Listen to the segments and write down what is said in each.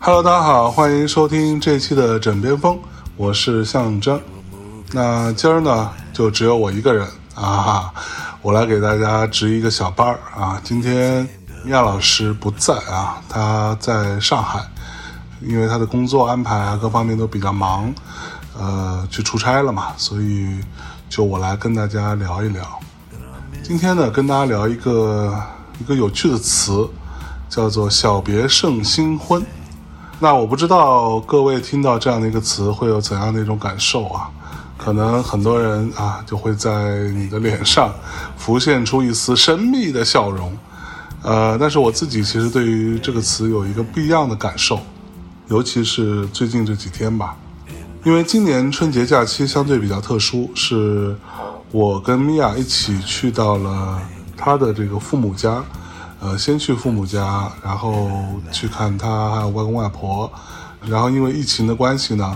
Hello，大家好，欢迎收听这期的枕边风，我是象征。那今儿呢，就只有我一个人。啊，我来给大家值一个小班儿啊。今天亚老师不在啊，他在上海，因为他的工作安排啊各方面都比较忙，呃，去出差了嘛，所以就我来跟大家聊一聊。今天呢，跟大家聊一个一个有趣的词，叫做“小别胜新婚”。那我不知道各位听到这样的一个词会有怎样的一种感受啊？可能很多人啊就会在你的脸上浮现出一丝神秘的笑容，呃，但是我自己其实对于这个词有一个不一样的感受，尤其是最近这几天吧，因为今年春节假期相对比较特殊，是我跟米娅一起去到了她的这个父母家。呃，先去父母家，然后去看他还有外公外婆，然后因为疫情的关系呢，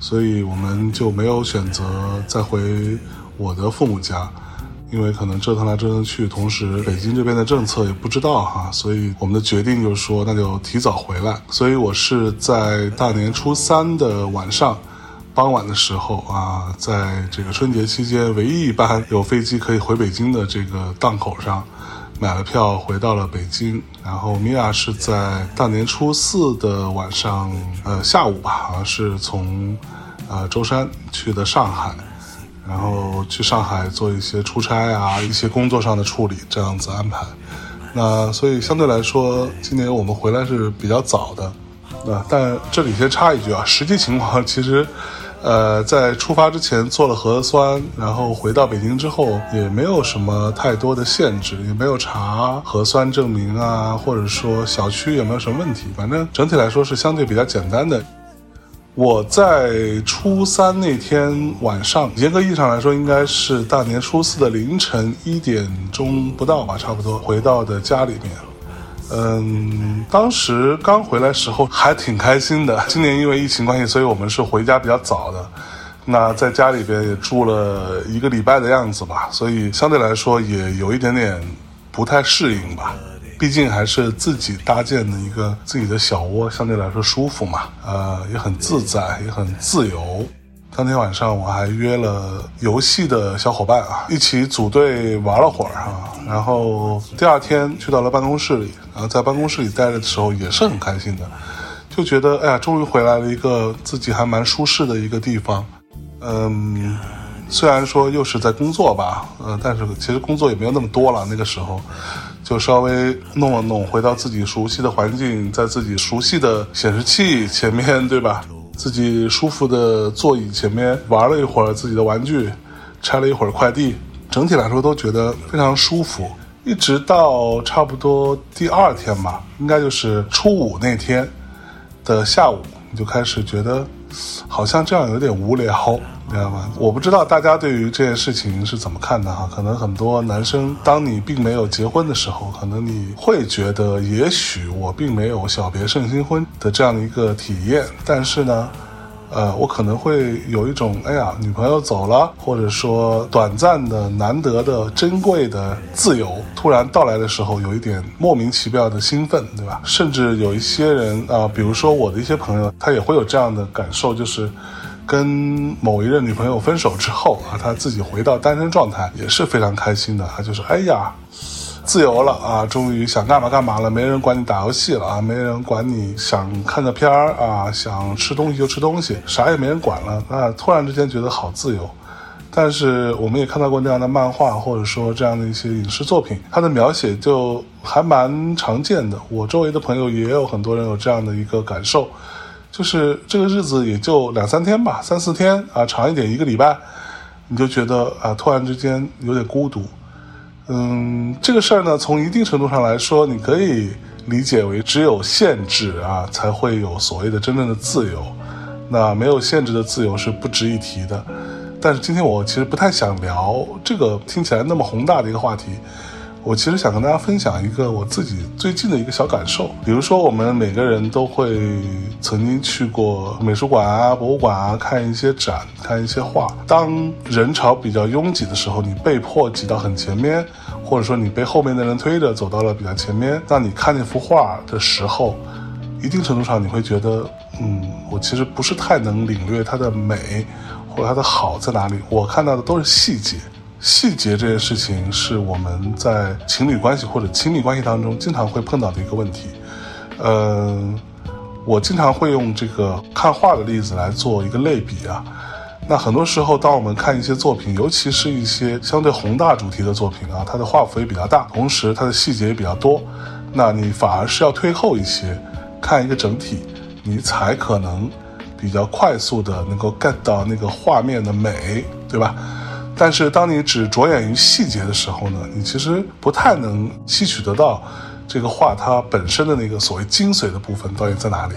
所以我们就没有选择再回我的父母家，因为可能折腾来折腾去，同时北京这边的政策也不知道哈，所以我们的决定就是说那就提早回来，所以我是在大年初三的晚上。傍晚的时候啊，在这个春节期间唯一一班有飞机可以回北京的这个档口上，买了票回到了北京。然后米娅是在大年初四的晚上，呃下午吧，好像是从呃舟山去的上海，然后去上海做一些出差啊，一些工作上的处理，这样子安排。那所以相对来说，今年我们回来是比较早的。那但这里先插一句啊，实际情况其实。呃，在出发之前做了核酸，然后回到北京之后也没有什么太多的限制，也没有查核酸证明啊，或者说小区有没有什么问题，反正整体来说是相对比较简单的。我在初三那天晚上，严格意义上来说，应该是大年初四的凌晨一点钟不到吧，差不多回到的家里面。嗯，当时刚回来时候还挺开心的。今年因为疫情关系，所以我们是回家比较早的。那在家里边也住了一个礼拜的样子吧，所以相对来说也有一点点不太适应吧。毕竟还是自己搭建的一个自己的小窝，相对来说舒服嘛。呃，也很自在，也很自由。当天晚上我还约了游戏的小伙伴啊，一起组队玩了会儿啊。然后第二天去到了办公室里，然后在办公室里待着的时候也是很开心的，就觉得哎呀，终于回来了一个自己还蛮舒适的一个地方。嗯，虽然说又是在工作吧，呃，但是其实工作也没有那么多了。那个时候就稍微弄了弄，回到自己熟悉的环境，在自己熟悉的显示器前面，对吧？自己舒服的座椅前面玩了一会儿自己的玩具，拆了一会儿快递，整体来说都觉得非常舒服。一直到差不多第二天吧，应该就是初五那天的下午，你就开始觉得好像这样有点无聊。你知道吗？我不知道大家对于这件事情是怎么看的哈。可能很多男生，当你并没有结婚的时候，可能你会觉得，也许我并没有小别胜新婚的这样的一个体验。但是呢，呃，我可能会有一种，哎呀，女朋友走了，或者说短暂的、难得的、珍贵的自由突然到来的时候，有一点莫名其妙的兴奋，对吧？甚至有一些人啊，比如说我的一些朋友，他也会有这样的感受，就是。跟某一任女朋友分手之后啊，他自己回到单身状态也是非常开心的他，就是哎呀，自由了啊，终于想干嘛干嘛了，没人管你打游戏了啊，没人管你想看个片儿啊，想吃东西就吃东西，啥也没人管了啊，突然之间觉得好自由。但是我们也看到过那样的漫画，或者说这样的一些影视作品，它的描写就还蛮常见的。我周围的朋友也有很多人有这样的一个感受。就是这个日子也就两三天吧，三四天啊，长一点一个礼拜，你就觉得啊，突然之间有点孤独。嗯，这个事儿呢，从一定程度上来说，你可以理解为只有限制啊，才会有所谓的真正的自由。那没有限制的自由是不值一提的。但是今天我其实不太想聊这个听起来那么宏大的一个话题。我其实想跟大家分享一个我自己最近的一个小感受，比如说我们每个人都会曾经去过美术馆啊、博物馆啊，看一些展、看一些画。当人潮比较拥挤的时候，你被迫挤到很前面，或者说你被后面的人推着走到了比较前面，当你看那幅画的时候，一定程度上你会觉得，嗯，我其实不是太能领略它的美或者它的好在哪里。我看到的都是细节。细节这件事情是我们在情侣关系或者亲密关系当中经常会碰到的一个问题。呃，我经常会用这个看画的例子来做一个类比啊。那很多时候，当我们看一些作品，尤其是一些相对宏大主题的作品啊，它的画幅也比较大，同时它的细节也比较多，那你反而是要退后一些，看一个整体，你才可能比较快速的能够 get 到那个画面的美，对吧？但是，当你只着眼于细节的时候呢，你其实不太能吸取得到这个画它本身的那个所谓精髓的部分到底在哪里。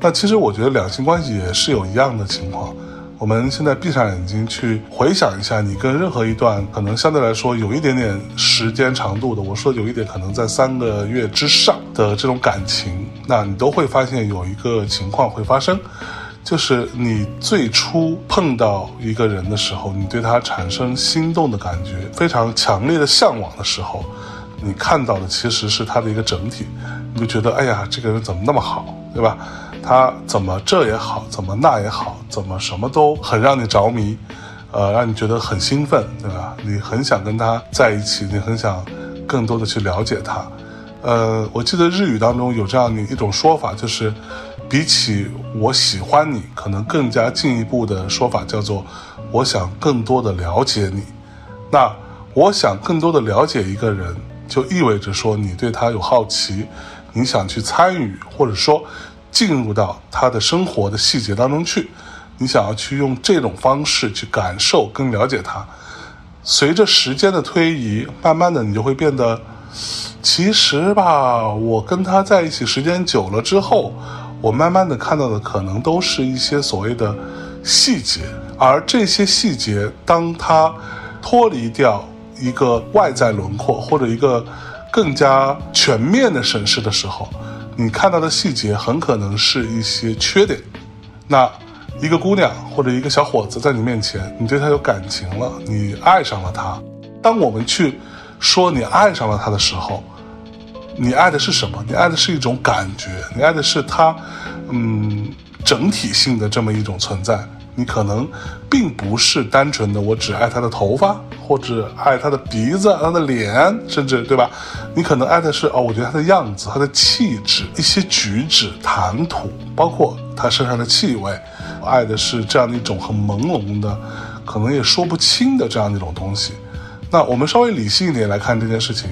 那其实我觉得两性关系也是有一样的情况。我们现在闭上眼睛去回想一下，你跟任何一段可能相对来说有一点点时间长度的，我说有一点可能在三个月之上的这种感情，那你都会发现有一个情况会发生。就是你最初碰到一个人的时候，你对他产生心动的感觉，非常强烈的向往的时候，你看到的其实是他的一个整体，你就觉得哎呀，这个人怎么那么好，对吧？他怎么这也好，怎么那也好，怎么什么都很让你着迷，呃，让你觉得很兴奋，对吧？你很想跟他在一起，你很想更多的去了解他。呃，我记得日语当中有这样的一种说法，就是。比起我喜欢你，可能更加进一步的说法叫做，我想更多的了解你。那我想更多的了解一个人，就意味着说你对他有好奇，你想去参与，或者说进入到他的生活的细节当中去，你想要去用这种方式去感受跟了解他。随着时间的推移，慢慢的你就会变得，其实吧，我跟他在一起时间久了之后。我慢慢的看到的可能都是一些所谓的细节，而这些细节，当它脱离掉一个外在轮廓或者一个更加全面的审视的时候，你看到的细节很可能是一些缺点。那一个姑娘或者一个小伙子在你面前，你对他有感情了，你爱上了他。当我们去说你爱上了他的时候，你爱的是什么？你爱的是一种感觉，你爱的是他，嗯，整体性的这么一种存在。你可能并不是单纯的我只爱他的头发，或者爱他的鼻子、他的脸，甚至对吧？你可能爱的是哦，我觉得他的样子、他的气质、一些举止、谈吐，包括他身上的气味。爱的是这样的一种很朦胧的，可能也说不清的这样的一种东西。那我们稍微理性一点来看这件事情。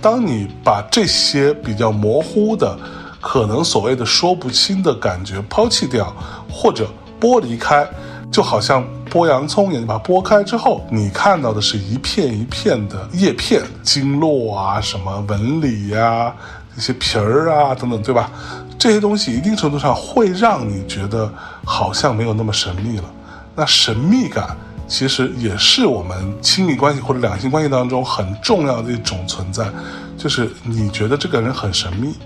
当你把这些比较模糊的、可能所谓的说不清的感觉抛弃掉，或者剥离开，就好像剥洋葱一样，你把它剥开之后，你看到的是一片一片的叶片、经络啊、什么纹理呀、一些皮儿啊等等，对吧？这些东西一定程度上会让你觉得好像没有那么神秘了。那神秘感。其实也是我们亲密关系或者两性关系当中很重要的一种存在，就是你觉得这个人很神秘，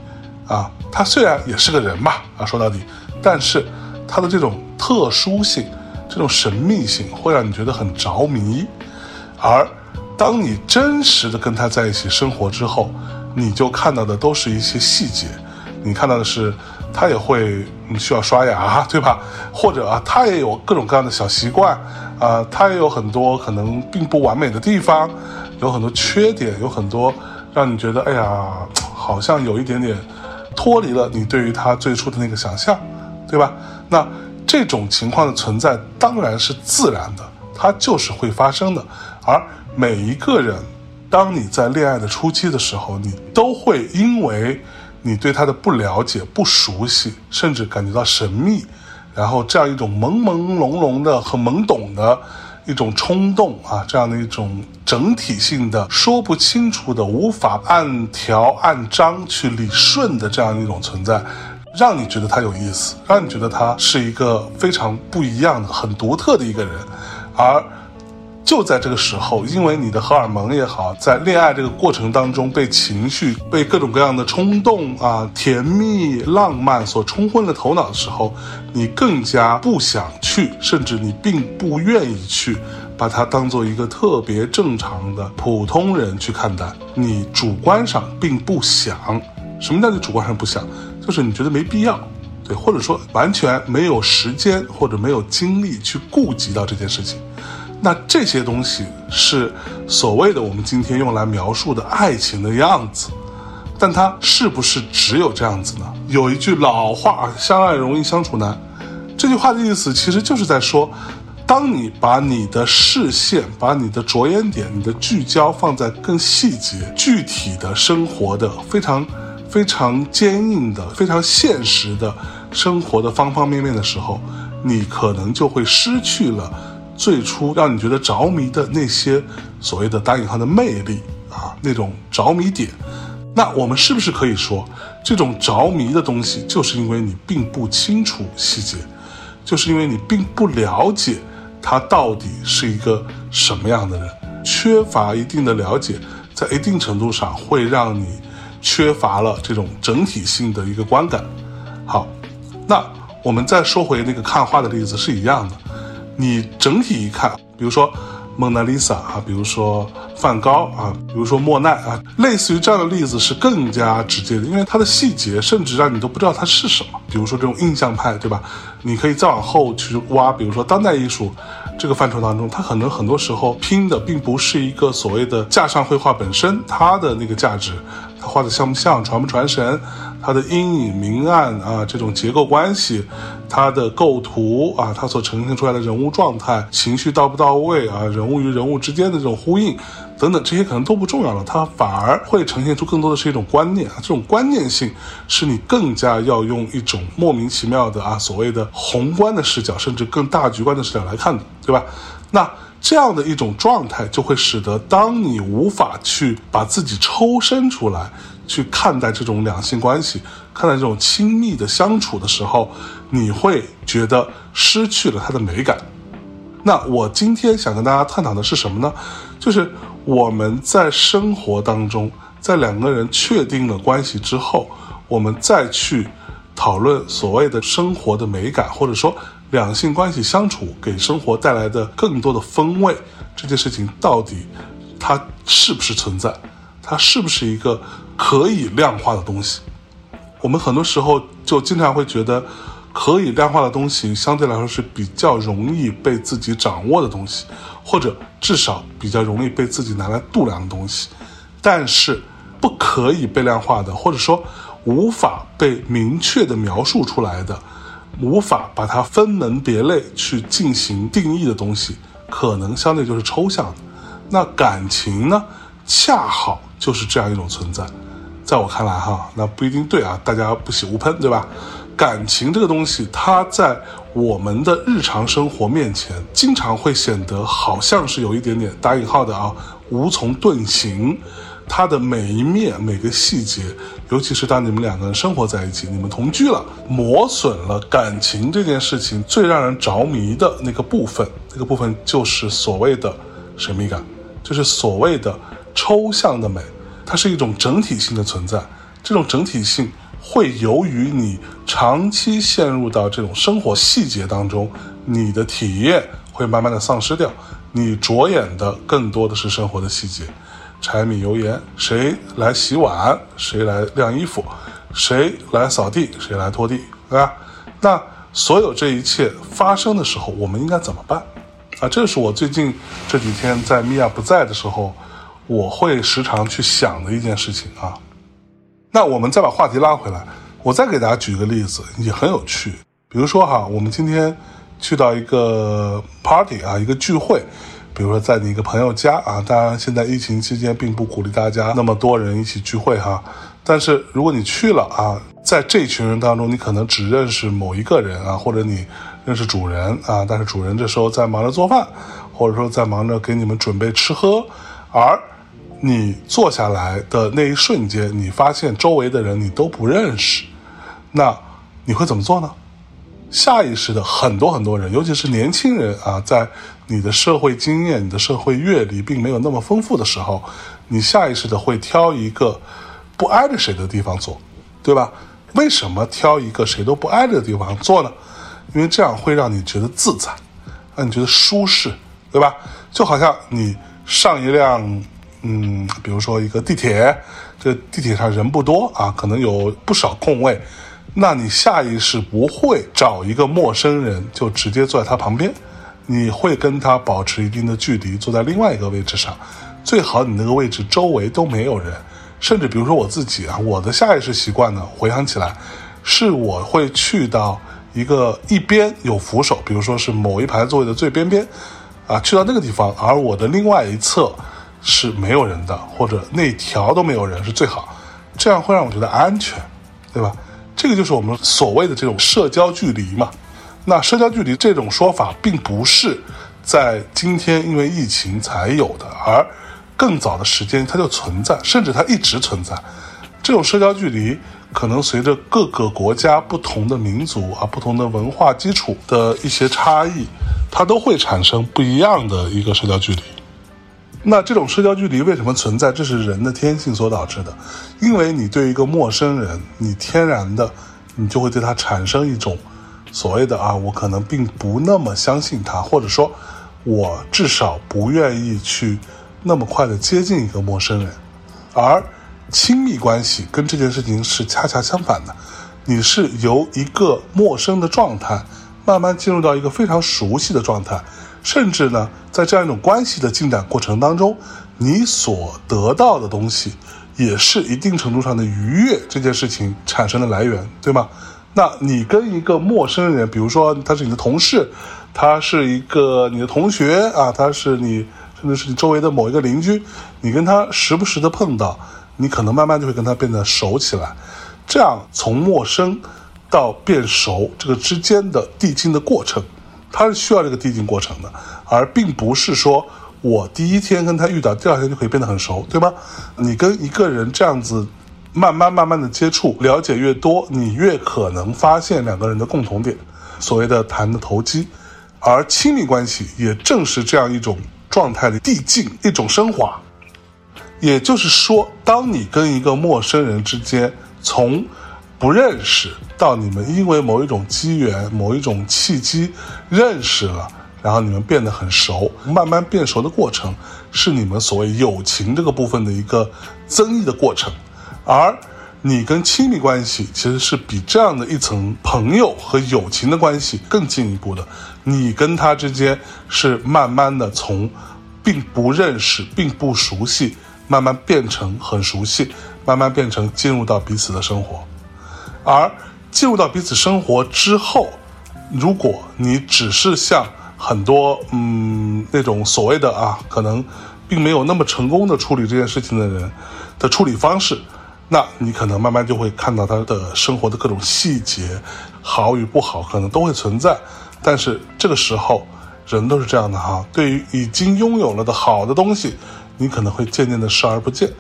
啊，他虽然也是个人吧，啊，说到底，但是他的这种特殊性、这种神秘性会让你觉得很着迷，而当你真实的跟他在一起生活之后，你就看到的都是一些细节，你看到的是他也会需要刷牙，对吧？或者啊，他也有各种各样的小习惯。啊，他也有很多可能并不完美的地方，有很多缺点，有很多让你觉得，哎呀，好像有一点点脱离了你对于他最初的那个想象，对吧？那这种情况的存在当然是自然的，它就是会发生的。而每一个人，当你在恋爱的初期的时候，你都会因为你对他的不了解、不熟悉，甚至感觉到神秘。然后这样一种朦朦胧胧的、很懵懂的一种冲动啊，这样的一种整体性的说不清楚的、无法按条按章去理顺的这样一种存在，让你觉得他有意思，让你觉得他是一个非常不一样的、很独特的一个人，而就在这个时候，因为你的荷尔蒙也好，在恋爱这个过程当中被情绪、被各种各样的冲动啊、甜蜜、浪漫所冲昏了头脑的时候，你更加不想去，甚至你并不愿意去把它当做一个特别正常的普通人去看待。你主观上并不想，什么叫你主观上不想？就是你觉得没必要。对，或者说完全没有时间或者没有精力去顾及到这件事情，那这些东西是所谓的我们今天用来描述的爱情的样子，但它是不是只有这样子呢？有一句老话，“相爱容易相处难”，这句话的意思其实就是在说，当你把你的视线、把你的着眼点、你的聚焦放在更细节、具体的生活的非常。非常坚硬的、非常现实的生活的方方面面的时候，你可能就会失去了最初让你觉得着迷的那些所谓的打引号的魅力啊，那种着迷点。那我们是不是可以说，这种着迷的东西，就是因为你并不清楚细节，就是因为你并不了解他到底是一个什么样的人，缺乏一定的了解，在一定程度上会让你。缺乏了这种整体性的一个观感。好，那我们再说回那个看画的例子是一样的。你整体一看，比如说蒙娜丽莎啊，比如说梵高啊，比如说莫奈啊，类似于这样的例子是更加直接的，因为它的细节甚至让你都不知道它是什么。比如说这种印象派，对吧？你可以再往后去挖，比如说当代艺术这个范畴当中，它可能很多时候拼的并不是一个所谓的架上绘画本身它的那个价值。它画的像不像，传不传神，它的阴影明暗啊，这种结构关系，它的构图啊，它所呈现出来的人物状态、情绪到不到位啊，人物与人物之间的这种呼应等等，这些可能都不重要了，它反而会呈现出更多的是一种观念啊，这种观念性是你更加要用一种莫名其妙的啊，所谓的宏观的视角，甚至更大局观的视角来看的，对吧？那。这样的一种状态，就会使得当你无法去把自己抽身出来，去看待这种两性关系，看待这种亲密的相处的时候，你会觉得失去了它的美感。那我今天想跟大家探讨的是什么呢？就是我们在生活当中，在两个人确定了关系之后，我们再去讨论所谓的生活的美感，或者说。两性关系相处给生活带来的更多的风味，这件事情到底它是不是存在？它是不是一个可以量化的东西？我们很多时候就经常会觉得，可以量化的东西相对来说是比较容易被自己掌握的东西，或者至少比较容易被自己拿来度量的东西。但是不可以被量化的，或者说无法被明确的描述出来的。无法把它分门别类去进行定义的东西，可能相对就是抽象的。那感情呢，恰好就是这样一种存在。在我看来，哈，那不一定对啊，大家不喜勿喷，对吧？感情这个东西，它在我们的日常生活面前，经常会显得好像是有一点点打引号的啊，无从遁形。它的每一面、每个细节，尤其是当你们两个人生活在一起，你们同居了，磨损了感情这件事情最让人着迷的那个部分，那个部分就是所谓的神秘感，就是所谓的抽象的美。它是一种整体性的存在，这种整体性会由于你长期陷入到这种生活细节当中，你的体验会慢慢的丧失掉，你着眼的更多的是生活的细节。柴米油盐，谁来洗碗？谁来晾衣服？谁来扫地？谁来拖地？对吧？那所有这一切发生的时候，我们应该怎么办？啊，这是我最近这几天在米娅不在的时候，我会时常去想的一件事情啊。那我们再把话题拉回来，我再给大家举一个例子，也很有趣。比如说哈，我们今天去到一个 party 啊，一个聚会。比如说，在你一个朋友家啊，当然现在疫情期间并不鼓励大家那么多人一起聚会哈。但是如果你去了啊，在这群人当中，你可能只认识某一个人啊，或者你认识主人啊，但是主人这时候在忙着做饭，或者说在忙着给你们准备吃喝，而你坐下来的那一瞬间，你发现周围的人你都不认识，那你会怎么做呢？下意识的很多很多人，尤其是年轻人啊，在你的社会经验、你的社会阅历并没有那么丰富的时候，你下意识的会挑一个不挨着谁的地方做，对吧？为什么挑一个谁都不挨着的地方做呢？因为这样会让你觉得自在，让你觉得舒适，对吧？就好像你上一辆，嗯，比如说一个地铁，这地铁上人不多啊，可能有不少空位，那你下意识不会找一个陌生人就直接坐在他旁边，你会跟他保持一定的距离，坐在另外一个位置上，最好你那个位置周围都没有人。甚至比如说我自己啊，我的下意识习惯呢，回想起来，是我会去到一个一边有扶手，比如说是某一排座位的最边边，啊，去到那个地方，而我的另外一侧是没有人的，或者那条都没有人是最好，这样会让我觉得安全，对吧？这个就是我们所谓的这种社交距离嘛。那社交距离这种说法，并不是在今天因为疫情才有的，而。更早的时间它就存在，甚至它一直存在。这种社交距离可能随着各个国家不同的民族啊、不同的文化基础的一些差异，它都会产生不一样的一个社交距离。那这种社交距离为什么存在？这是人的天性所导致的。因为你对一个陌生人，你天然的你就会对他产生一种所谓的啊，我可能并不那么相信他，或者说，我至少不愿意去。那么快的接近一个陌生人，而亲密关系跟这件事情是恰恰相反的。你是由一个陌生的状态，慢慢进入到一个非常熟悉的状态，甚至呢，在这样一种关系的进展过程当中，你所得到的东西，也是一定程度上的愉悦这件事情产生的来源，对吗？那你跟一个陌生人，比如说他是你的同事，他是一个你的同学啊，他是你。甚至是你周围的某一个邻居，你跟他时不时的碰到，你可能慢慢就会跟他变得熟起来。这样从陌生到变熟，这个之间的递进的过程，它是需要这个递进过程的，而并不是说我第一天跟他遇到，第二天就可以变得很熟，对吗？你跟一个人这样子慢慢慢慢的接触，了解越多，你越可能发现两个人的共同点，所谓的谈的投机。而亲密关系也正是这样一种。状态的递进，一种升华。也就是说，当你跟一个陌生人之间从不认识到你们因为某一种机缘、某一种契机认识了，然后你们变得很熟，慢慢变熟的过程，是你们所谓友情这个部分的一个增益的过程。而你跟亲密关系其实是比这样的一层朋友和友情的关系更进一步的。你跟他之间是慢慢的从并不认识、并不熟悉，慢慢变成很熟悉，慢慢变成进入到彼此的生活。而进入到彼此生活之后，如果你只是像很多嗯那种所谓的啊，可能并没有那么成功的处理这件事情的人的处理方式，那你可能慢慢就会看到他的生活的各种细节，好与不好可能都会存在。但是这个时候，人都是这样的哈。对于已经拥有了的好的东西，你可能会渐渐的视而不见，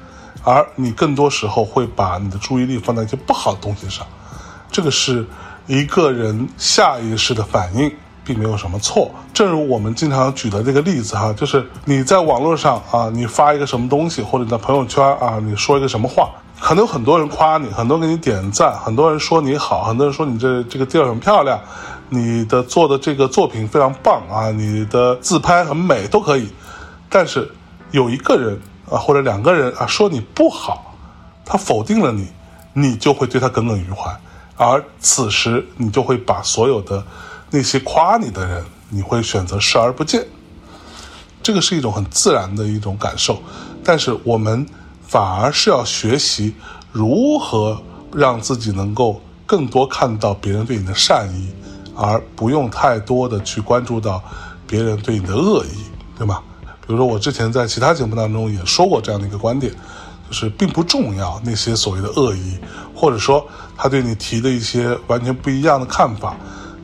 而你更多时候会把你的注意力放在一些不好的东西上。这个是一个人下意识的反应，并没有什么错。正如我们经常举的这个例子哈，就是你在网络上啊，你发一个什么东西，或者你在朋友圈啊，你说一个什么话，可能有很多人夸你，很多人给你点赞，很多人说你好，很多人说你这这个地儿很漂亮。你的做的这个作品非常棒啊，你的自拍很美都可以，但是有一个人啊或者两个人啊说你不好，他否定了你，你就会对他耿耿于怀，而此时你就会把所有的那些夸你的人，你会选择视而不见。这个是一种很自然的一种感受，但是我们反而是要学习如何让自己能够更多看到别人对你的善意。而不用太多的去关注到别人对你的恶意，对吗？比如说我之前在其他节目当中也说过这样的一个观点，就是并不重要那些所谓的恶意，或者说他对你提的一些完全不一样的看法，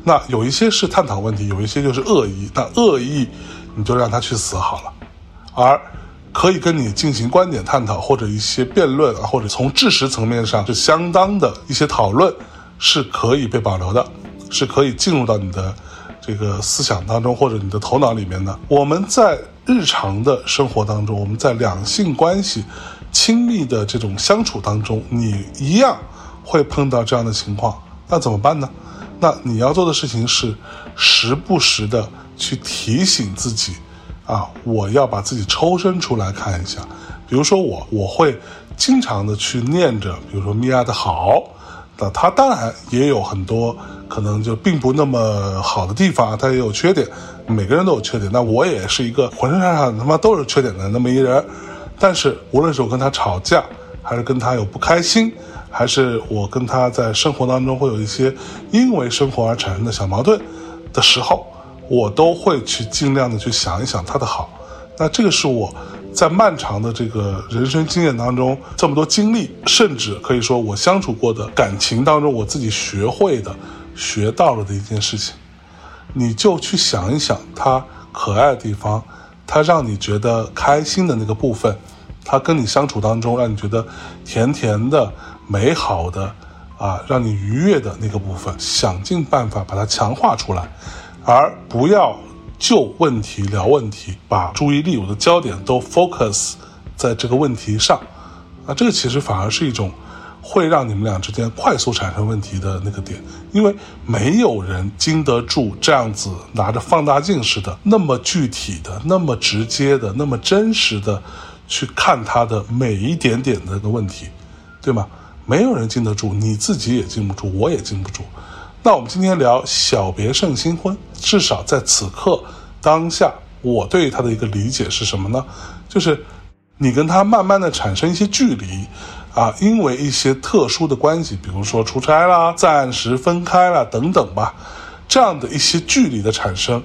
那有一些是探讨问题，有一些就是恶意，那恶意你就让他去死好了，而可以跟你进行观点探讨或者一些辩论啊，或者从知识层面上就相当的一些讨论是可以被保留的。是可以进入到你的这个思想当中或者你的头脑里面的。我们在日常的生活当中，我们在两性关系亲密的这种相处当中，你一样会碰到这样的情况，那怎么办呢？那你要做的事情是时不时的去提醒自己，啊，我要把自己抽身出来看一下。比如说我，我会经常的去念着，比如说米娅的好，那她当然也有很多可能就并不那么好的地方，她也有缺点，每个人都有缺点。那我也是一个浑身上下他妈都是缺点的那么一人，但是无论是我跟他吵架，还是跟他有不开心。还是我跟他在生活当中会有一些因为生活而产生的小矛盾的时候，我都会去尽量的去想一想他的好。那这个是我在漫长的这个人生经验当中这么多经历，甚至可以说我相处过的感情当中，我自己学会的、学到了的一件事情。你就去想一想他可爱的地方，他让你觉得开心的那个部分，他跟你相处当中让你觉得甜甜的。美好的，啊，让你愉悦的那个部分，想尽办法把它强化出来，而不要就问题聊问题，把注意力、我的焦点都 focus 在这个问题上，啊，这个其实反而是一种会让你们俩之间快速产生问题的那个点，因为没有人经得住这样子拿着放大镜似的那么具体的、那么直接的、那么真实的去看他的每一点点的个问题，对吗？没有人经得住，你自己也经不住，我也经不住。那我们今天聊小别胜新婚，至少在此刻当下，我对他的一个理解是什么呢？就是你跟他慢慢的产生一些距离，啊，因为一些特殊的关系，比如说出差啦、暂时分开了等等吧，这样的一些距离的产生，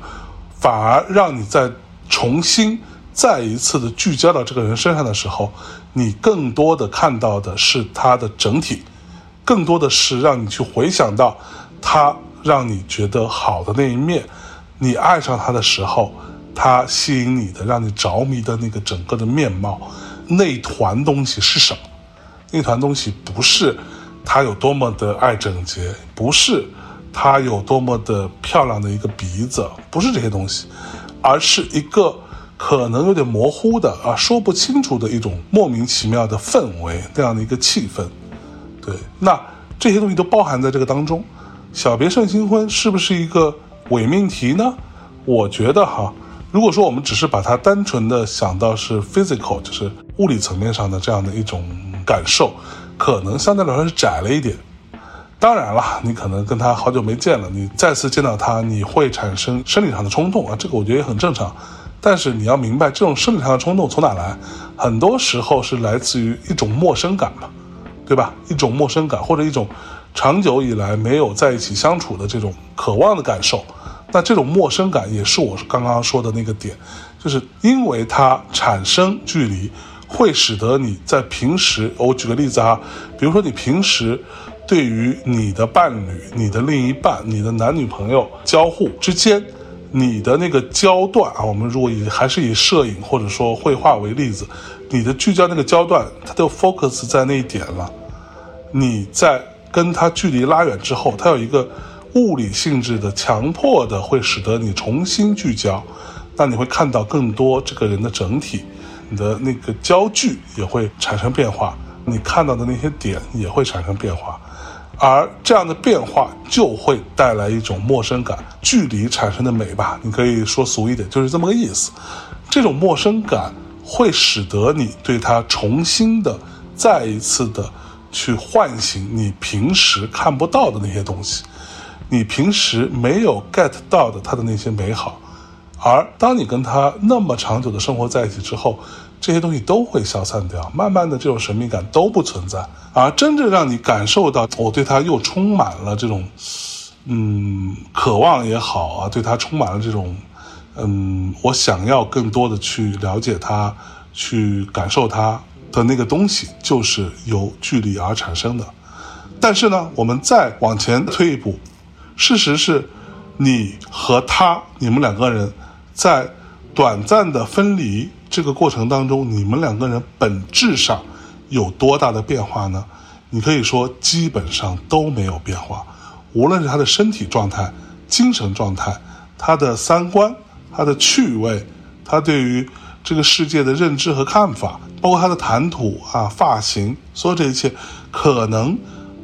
反而让你在重新。再一次的聚焦到这个人身上的时候，你更多的看到的是他的整体，更多的是让你去回想到他让你觉得好的那一面，你爱上他的时候，他吸引你的、让你着迷的那个整个的面貌，那团东西是什么？那团东西不是他有多么的爱整洁，不是他有多么的漂亮的一个鼻子，不是这些东西，而是一个。可能有点模糊的啊，说不清楚的一种莫名其妙的氛围，那样的一个气氛，对，那这些东西都包含在这个当中。小别胜新婚是不是一个伪命题呢？我觉得哈，如果说我们只是把它单纯的想到是 physical，就是物理层面上的这样的一种感受，可能相对来说是窄了一点。当然了，你可能跟他好久没见了，你再次见到他，你会产生生理上的冲动啊，这个我觉得也很正常。但是你要明白，这种生理上的冲动从哪来？很多时候是来自于一种陌生感嘛，对吧？一种陌生感，或者一种长久以来没有在一起相处的这种渴望的感受。那这种陌生感也是我刚刚说的那个点，就是因为它产生距离，会使得你在平时，我举个例子啊，比如说你平时对于你的伴侣、你的另一半、你的男女朋友交互之间。你的那个焦段啊，我们如果以还是以摄影或者说绘画为例子，你的聚焦那个焦段，它就 focus 在那一点了。你在跟他距离拉远之后，它有一个物理性质的强迫的，会使得你重新聚焦，那你会看到更多这个人的整体，你的那个焦距也会产生变化，你看到的那些点也会产生变化。而这样的变化就会带来一种陌生感，距离产生的美吧，你可以说俗一点，就是这么个意思。这种陌生感会使得你对它重新的、再一次的去唤醒你平时看不到的那些东西，你平时没有 get 到的它的那些美好。而当你跟他那么长久的生活在一起之后，这些东西都会消散掉，慢慢的这种神秘感都不存在，而真正让你感受到我对他又充满了这种，嗯，渴望也好啊，对他充满了这种，嗯，我想要更多的去了解他，去感受他的那个东西，就是由距离而产生的。但是呢，我们再往前推一步，事实是，你和他，你们两个人在短暂的分离。这个过程当中，你们两个人本质上有多大的变化呢？你可以说基本上都没有变化，无论是他的身体状态、精神状态、他的三观、他的趣味、他对于这个世界的认知和看法，包括他的谈吐啊、发型，所有这一切，可能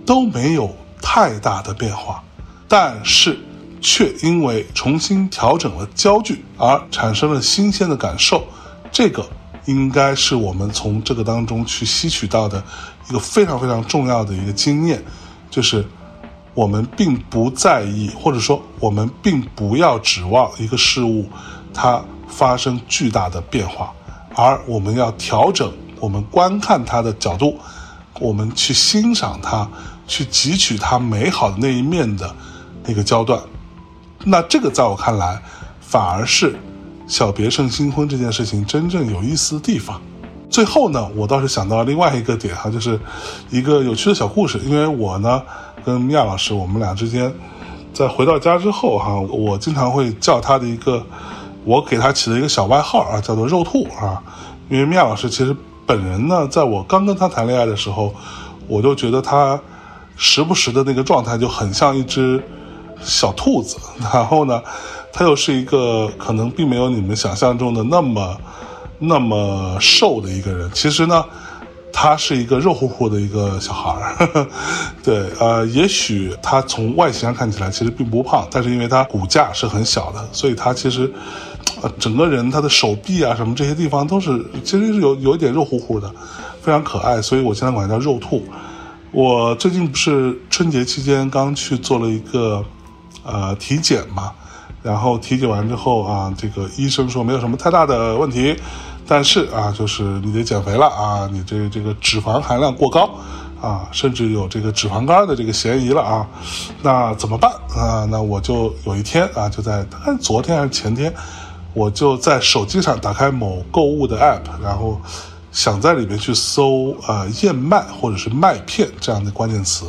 都没有太大的变化，但是却因为重新调整了焦距而产生了新鲜的感受，这个应该是我们从这个当中去吸取到的一个非常非常重要的一个经验，就是我们并不在意，或者说我们并不要指望一个事物它发生巨大的变化，而我们要调整我们观看它的角度，我们去欣赏它，去汲取它美好的那一面的那个焦段。那这个在我看来，反而是小别胜新婚这件事情真正有意思的地方。最后呢，我倒是想到另外一个点哈，就是一个有趣的小故事。因为我呢跟米娅老师，我们俩之间在回到家之后哈，我经常会叫他的一个，我给他起了一个小外号啊，叫做“肉兔”啊。因为米娅老师其实本人呢，在我刚跟他谈恋爱的时候，我就觉得他时不时的那个状态就很像一只小兔子，然后呢，他又是一个可能并没有你们想象中的那么。那么瘦的一个人，其实呢，他是一个肉乎乎的一个小孩儿。对，呃，也许他从外形上看起来其实并不胖，但是因为他骨架是很小的，所以他其实，呃，整个人他的手臂啊什么这些地方都是其实有有一点肉乎乎的，非常可爱，所以我经常管他叫肉兔。我最近不是春节期间刚去做了一个呃体检嘛，然后体检完之后啊，这个医生说没有什么太大的问题。但是啊，就是你得减肥了啊，你这这个脂肪含量过高啊，甚至有这个脂肪肝的这个嫌疑了啊，那怎么办啊？那我就有一天啊，就在大概昨天还是前天，我就在手机上打开某购物的 app，然后想在里面去搜啊燕麦或者是麦片这样的关键词，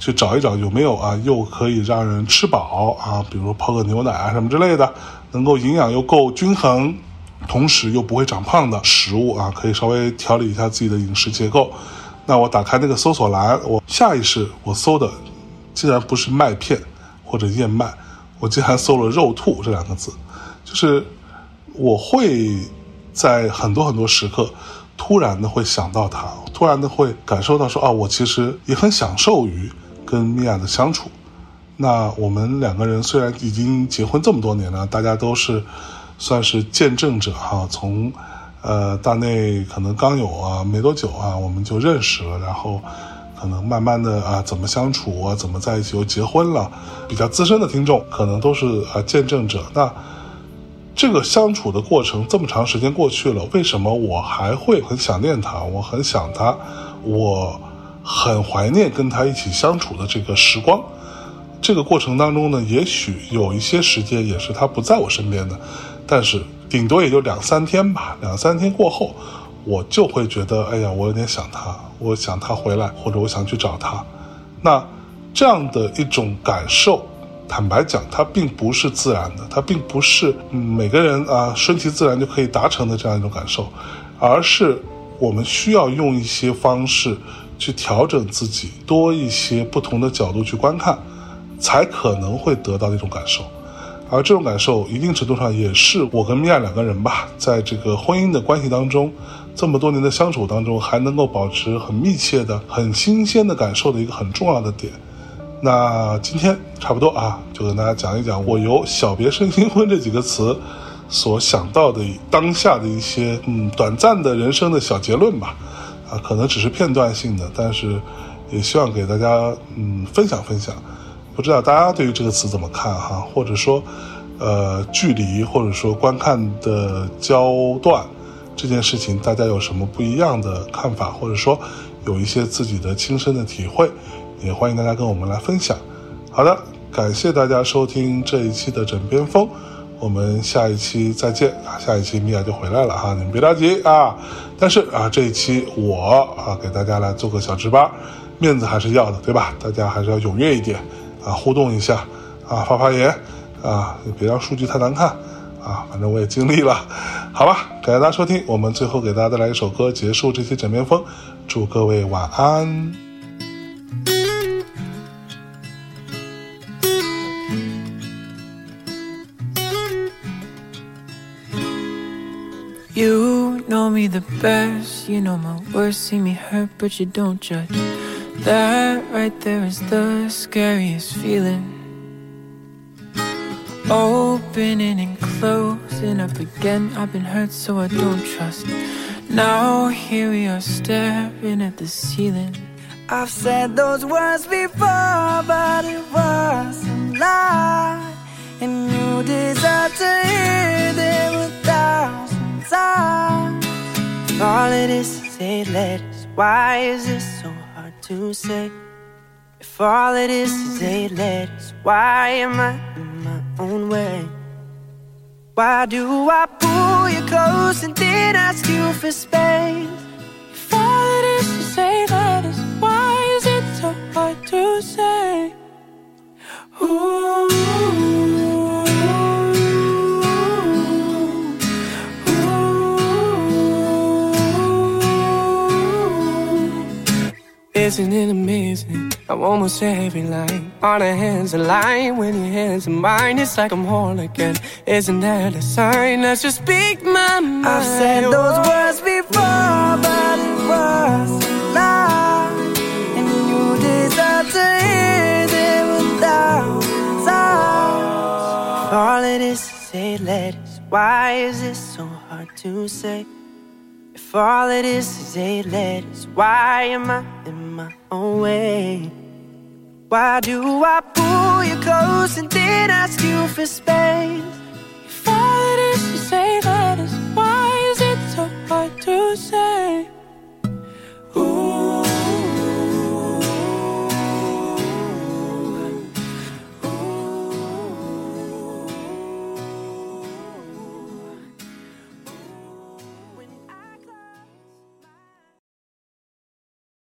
去找一找有没有啊又可以让人吃饱啊，比如泡个牛奶啊什么之类的，能够营养又够均衡。同时又不会长胖的食物啊，可以稍微调理一下自己的饮食结构。那我打开那个搜索栏，我下意识我搜的，竟然不是麦片或者燕麦，我竟然搜了肉兔这两个字。就是我会在很多很多时刻，突然的会想到它，突然的会感受到说啊，我其实也很享受于跟米娅的相处。那我们两个人虽然已经结婚这么多年了，大家都是。算是见证者哈，从，呃，大内可能刚有啊没多久啊，我们就认识了，然后，可能慢慢的啊，怎么相处啊，怎么在一起又结婚了，比较资深的听众可能都是啊见证者。那这个相处的过程这么长时间过去了，为什么我还会很想念他？我很想他，我很怀念跟他一起相处的这个时光。这个过程当中呢，也许有一些时间也是他不在我身边的。但是顶多也就两三天吧，两三天过后，我就会觉得，哎呀，我有点想他，我想他回来，或者我想去找他。那这样的一种感受，坦白讲，它并不是自然的，它并不是每个人啊顺其自然就可以达成的这样一种感受，而是我们需要用一些方式去调整自己，多一些不同的角度去观看，才可能会得到那种感受。而这种感受，一定程度上也是我跟米娅两个人吧，在这个婚姻的关系当中，这么多年的相处当中，还能够保持很密切的、很新鲜的感受的一个很重要的点。那今天差不多啊，就跟大家讲一讲我由“小别胜新婚”这几个词所想到的当下的一些嗯短暂的人生的小结论吧。啊，可能只是片段性的，但是也希望给大家嗯分享分享。不知道大家对于这个词怎么看哈？或者说，呃，距离或者说观看的焦段这件事情，大家有什么不一样的看法？或者说有一些自己的亲身的体会，也欢迎大家跟我们来分享。好的，感谢大家收听这一期的枕边风，我们下一期再见啊！下一期米娅就回来了哈，你们别着急啊！但是啊，这一期我啊给大家来做个小值班，面子还是要的，对吧？大家还是要踊跃一点。啊，互动一下，啊，发发言，啊，别让数据太难看，啊，反正我也尽力了，好吧，感谢大家收听，我们最后给大家带来一首歌，结束这期枕边风，祝各位晚安。You know me the best, you know my worst, see me hurt, but you don't judge. That right there is the scariest feeling. Opening and closing up again, I've been hurt, so I don't trust. Now here we are staring at the ceiling. I've said those words before, but it was a lie. And you deserve to hear them a thousand. All it is is eight letters. Why is this so hard to say? If all it is is eight letters, why am I in my own way? Why do I pull you close and then ask you for space? If all it is is eight letters, why is it so hard to say? Ooh. Isn't it amazing? I'm almost every line. All the hands align when your hands are mine. It's like I'm whole again. Isn't that a sign? Let's just speak my mind. I've said those words before, but it was lie. And you deserve to hear them thousand times. All it is is eight letters. Why is it so hard to say? If all it is is say letters, why am I in my own way? Why do I pull you close and then ask you for space? If all it is is say letters, why is it so hard to say? Ooh.